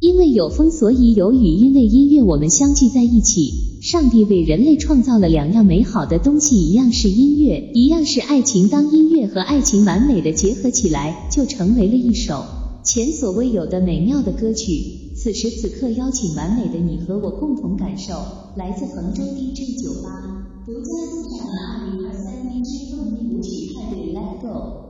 因为有风，所以有雨；因为音乐，我们相聚在一起。上帝为人类创造了两样美好的东西，一样是音乐，一样是爱情。当音乐和爱情完美的结合起来，就成为了一首前所未有的美妙的歌曲。此时此刻，邀请完美的你和我共同感受，来自杭州 DJ 酒吧独家欣赏的二零二三年之动力舞曲派对，Let Go。